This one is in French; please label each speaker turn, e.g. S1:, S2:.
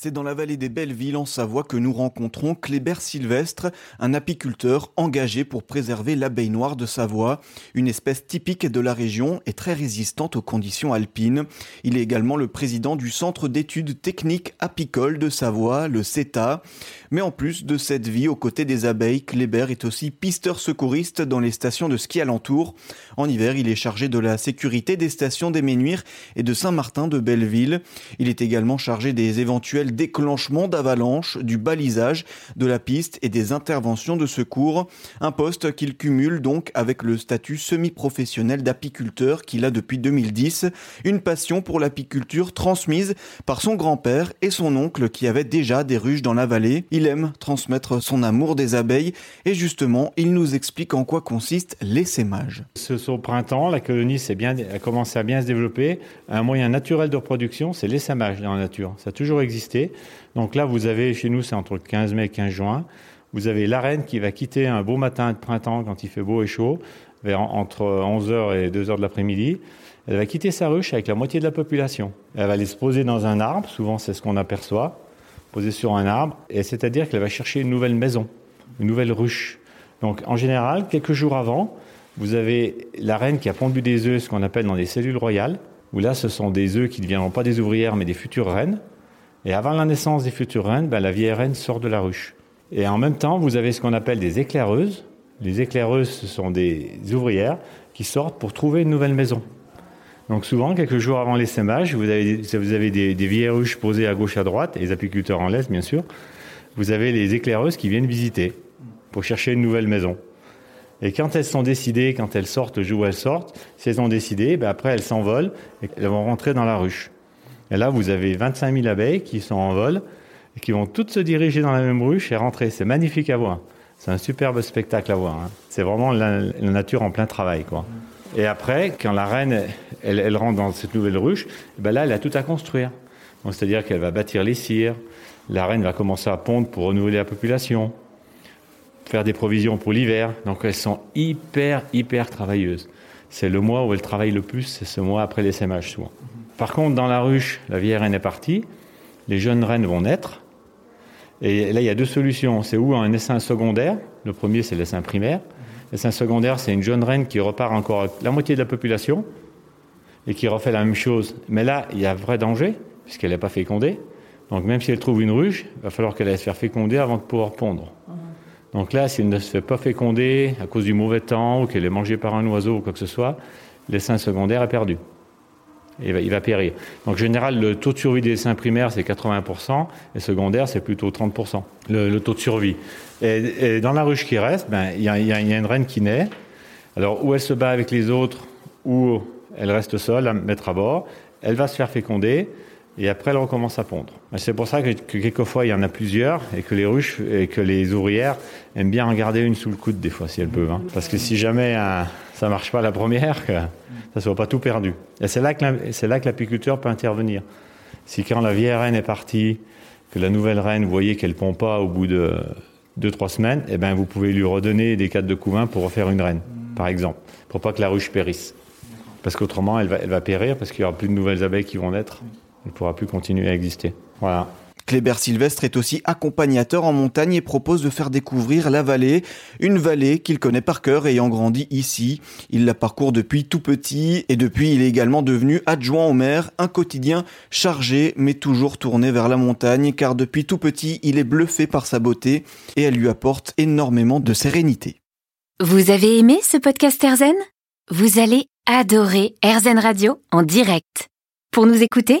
S1: C'est dans la vallée des Belles-Villes en Savoie que nous rencontrons Kléber Sylvestre, un apiculteur engagé pour préserver l'abeille noire de Savoie, une espèce typique de la région et très résistante aux conditions alpines. Il est également le président du Centre d'études techniques apicoles de Savoie, le CETA. Mais en plus de cette vie aux côtés des abeilles, Kléber est aussi pisteur secouriste dans les stations de ski alentour. En hiver, il est chargé de la sécurité des stations d'Éménuire et de Saint-Martin de Belleville. Il est également chargé des éventuels déclenchement d'avalanche, du balisage de la piste et des interventions de secours. Un poste qu'il cumule donc avec le statut semi-professionnel d'apiculteur qu'il a depuis 2010. Une passion pour l'apiculture transmise par son grand-père et son oncle qui avaient déjà des ruches dans la vallée. Il aime transmettre son amour des abeilles et justement, il nous explique en quoi consiste l'essaimage.
S2: Ce printemps, la colonie bien, a commencé à bien se développer. Un moyen naturel de reproduction, c'est l'essaimage dans la nature. Ça a toujours existé. Donc là, vous avez, chez nous, c'est entre le 15 mai et 15 juin, vous avez la reine qui va quitter un beau matin de printemps quand il fait beau et chaud, vers entre 11h et 2h de l'après-midi. Elle va quitter sa ruche avec la moitié de la population. Elle va aller se poser dans un arbre, souvent c'est ce qu'on aperçoit, poser sur un arbre, et c'est-à-dire qu'elle va chercher une nouvelle maison, une nouvelle ruche. Donc en général, quelques jours avant, vous avez la reine qui a pondu des œufs, ce qu'on appelle dans des cellules royales, où là ce sont des œufs qui ne deviendront pas des ouvrières mais des futures reines. Et avant la naissance des futures reines, ben, la vieille reine sort de la ruche. Et en même temps, vous avez ce qu'on appelle des éclaireuses. Les éclaireuses, ce sont des ouvrières qui sortent pour trouver une nouvelle maison. Donc souvent, quelques jours avant l'essaimage, vous avez, vous avez des, vieilles ruches posées à gauche à droite, et les apiculteurs en laissent bien sûr. Vous avez les éclaireuses qui viennent visiter pour chercher une nouvelle maison. Et quand elles sont décidées, quand elles sortent où elles sortent, si elles ont décidé, ben après elles s'envolent et elles vont rentrer dans la ruche. Et là, vous avez 25 000 abeilles qui sont en vol et qui vont toutes se diriger dans la même ruche et rentrer. C'est magnifique à voir. C'est un superbe spectacle à voir. Hein. C'est vraiment la, nature en plein travail. Quoi. Et après, quand la reine, elle, rentre dans cette nouvelle ruche, eh ben là, elle a tout à construire. c'est-à-dire qu'elle va bâtir les cires, la reine va commencer à pondre pour renouveler la population, faire des provisions pour l'hiver. Donc elles sont hyper, hyper travailleuses. C'est le mois où elles travaillent le plus, c'est ce mois après l'essaimage souvent. Par contre, dans la ruche, la vieille reine est partie, les jeunes reines vont naître. Et là, il y a deux solutions. C'est où un essaim secondaire. Le premier, c'est l'essaim primaire. L'essaim secondaire, c'est une jeune reine qui repart encore la moitié de la population et qui refait la même chose. Mais là, il y a vrai danger, puisqu'elle n'est pas fécondée. Donc même si elle trouve une ruche, il va falloir qu'elle aille se faire féconder avant de pouvoir pondre. Donc là, si elle ne se fait pas féconder à cause du mauvais temps ou qu'elle est mangée par un oiseau ou quoi que ce soit, l'essaim secondaire est perdu il va, périr. Donc en général, le taux de survie des essaims primaires, c'est 80%, et secondaire, c'est plutôt 30%, le, taux de survie. Et, dans la ruche qui reste, ben, il y, a, une reine qui naît. Alors, où elle se bat avec les autres, ou elle reste seule à mettre à bord, elle va se faire féconder, et après, elle recommence à pondre. C'est pour ça que, quelquefois, il y en a plusieurs, et que les ruches, et que les ouvrières aiment bien en garder une sous le coude, des fois, si elles peuvent. Hein. Parce que si jamais ça ça marche pas la première, que ça soit pas tout perdu. Et c'est là que l'apiculteur peut intervenir. Si quand la vieille reine est partie, que la nouvelle reine, vous voyez qu'elle ne pond pas au bout de deux, trois semaines, eh ben, vous pouvez lui redonner des cadres de couvain pour refaire une reine, par exemple, pour pas que la ruche périsse. Parce qu'autrement, elle va, elle va périr parce qu'il n'y aura plus de nouvelles abeilles qui vont naître ne pourra plus continuer à exister. Voilà.
S1: Kléber Sylvestre est aussi accompagnateur en montagne et propose de faire découvrir la vallée, une vallée qu'il connaît par cœur ayant grandi ici. Il la parcourt depuis tout petit et depuis il est également devenu adjoint au maire, un quotidien chargé mais toujours tourné vers la montagne car depuis tout petit il est bluffé par sa beauté et elle lui apporte énormément de sérénité.
S3: Vous avez aimé ce podcast Erzen Vous allez adorer Erzen Radio en direct. Pour nous écouter,